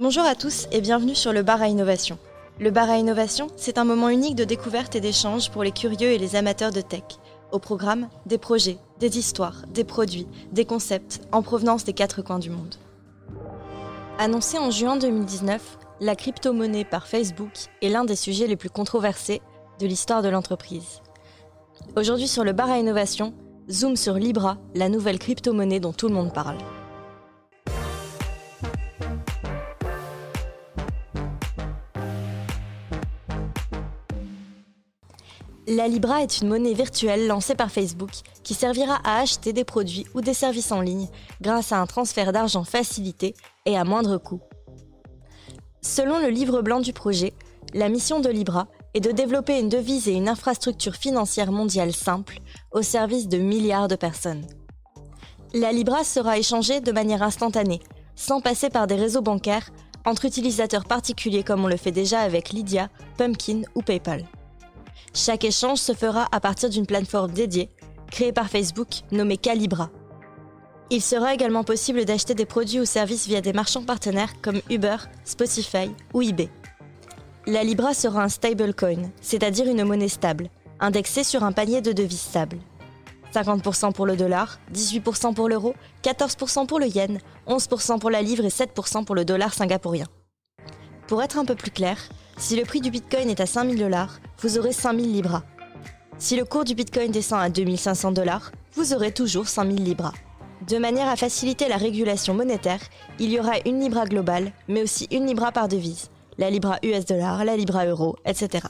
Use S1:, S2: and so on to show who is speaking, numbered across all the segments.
S1: Bonjour à tous et bienvenue sur le bar à innovation. Le bar à innovation, c'est un moment unique de découverte et d'échange pour les curieux et les amateurs de tech. Au programme, des projets, des histoires, des produits, des concepts en provenance des quatre coins du monde. Annoncé en juin 2019, la crypto-monnaie par Facebook est l'un des sujets les plus controversés de l'histoire de l'entreprise. Aujourd'hui sur le bar à innovation, zoom sur Libra, la nouvelle crypto-monnaie dont tout le monde parle. La Libra est une monnaie virtuelle lancée par Facebook qui servira à acheter des produits ou des services en ligne grâce à un transfert d'argent facilité et à moindre coût. Selon le livre blanc du projet, la mission de Libra est de développer une devise et une infrastructure financière mondiale simple au service de milliards de personnes. La Libra sera échangée de manière instantanée, sans passer par des réseaux bancaires, entre utilisateurs particuliers comme on le fait déjà avec Lydia, Pumpkin ou PayPal. Chaque échange se fera à partir d'une plateforme dédiée, créée par Facebook, nommée Calibra. Il sera également possible d'acheter des produits ou services via des marchands partenaires comme Uber, Spotify ou eBay. La Libra sera un stablecoin, c'est-à-dire une monnaie stable, indexée sur un panier de devises stables. 50% pour le dollar, 18% pour l'euro, 14% pour le yen, 11% pour la livre et 7% pour le dollar singapourien. Pour être un peu plus clair, si le prix du Bitcoin est à 5000 dollars, vous aurez 5000 Libras. Si le cours du Bitcoin descend à 2500 dollars, vous aurez toujours 5000 Libras. De manière à faciliter la régulation monétaire, il y aura une Libra globale, mais aussi une Libra par devise, la Libra US dollar, la Libra euro, etc.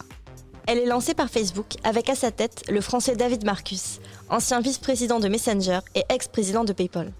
S1: Elle est lancée par Facebook avec à sa tête le français David Marcus, ancien vice-président de Messenger et ex-président de PayPal.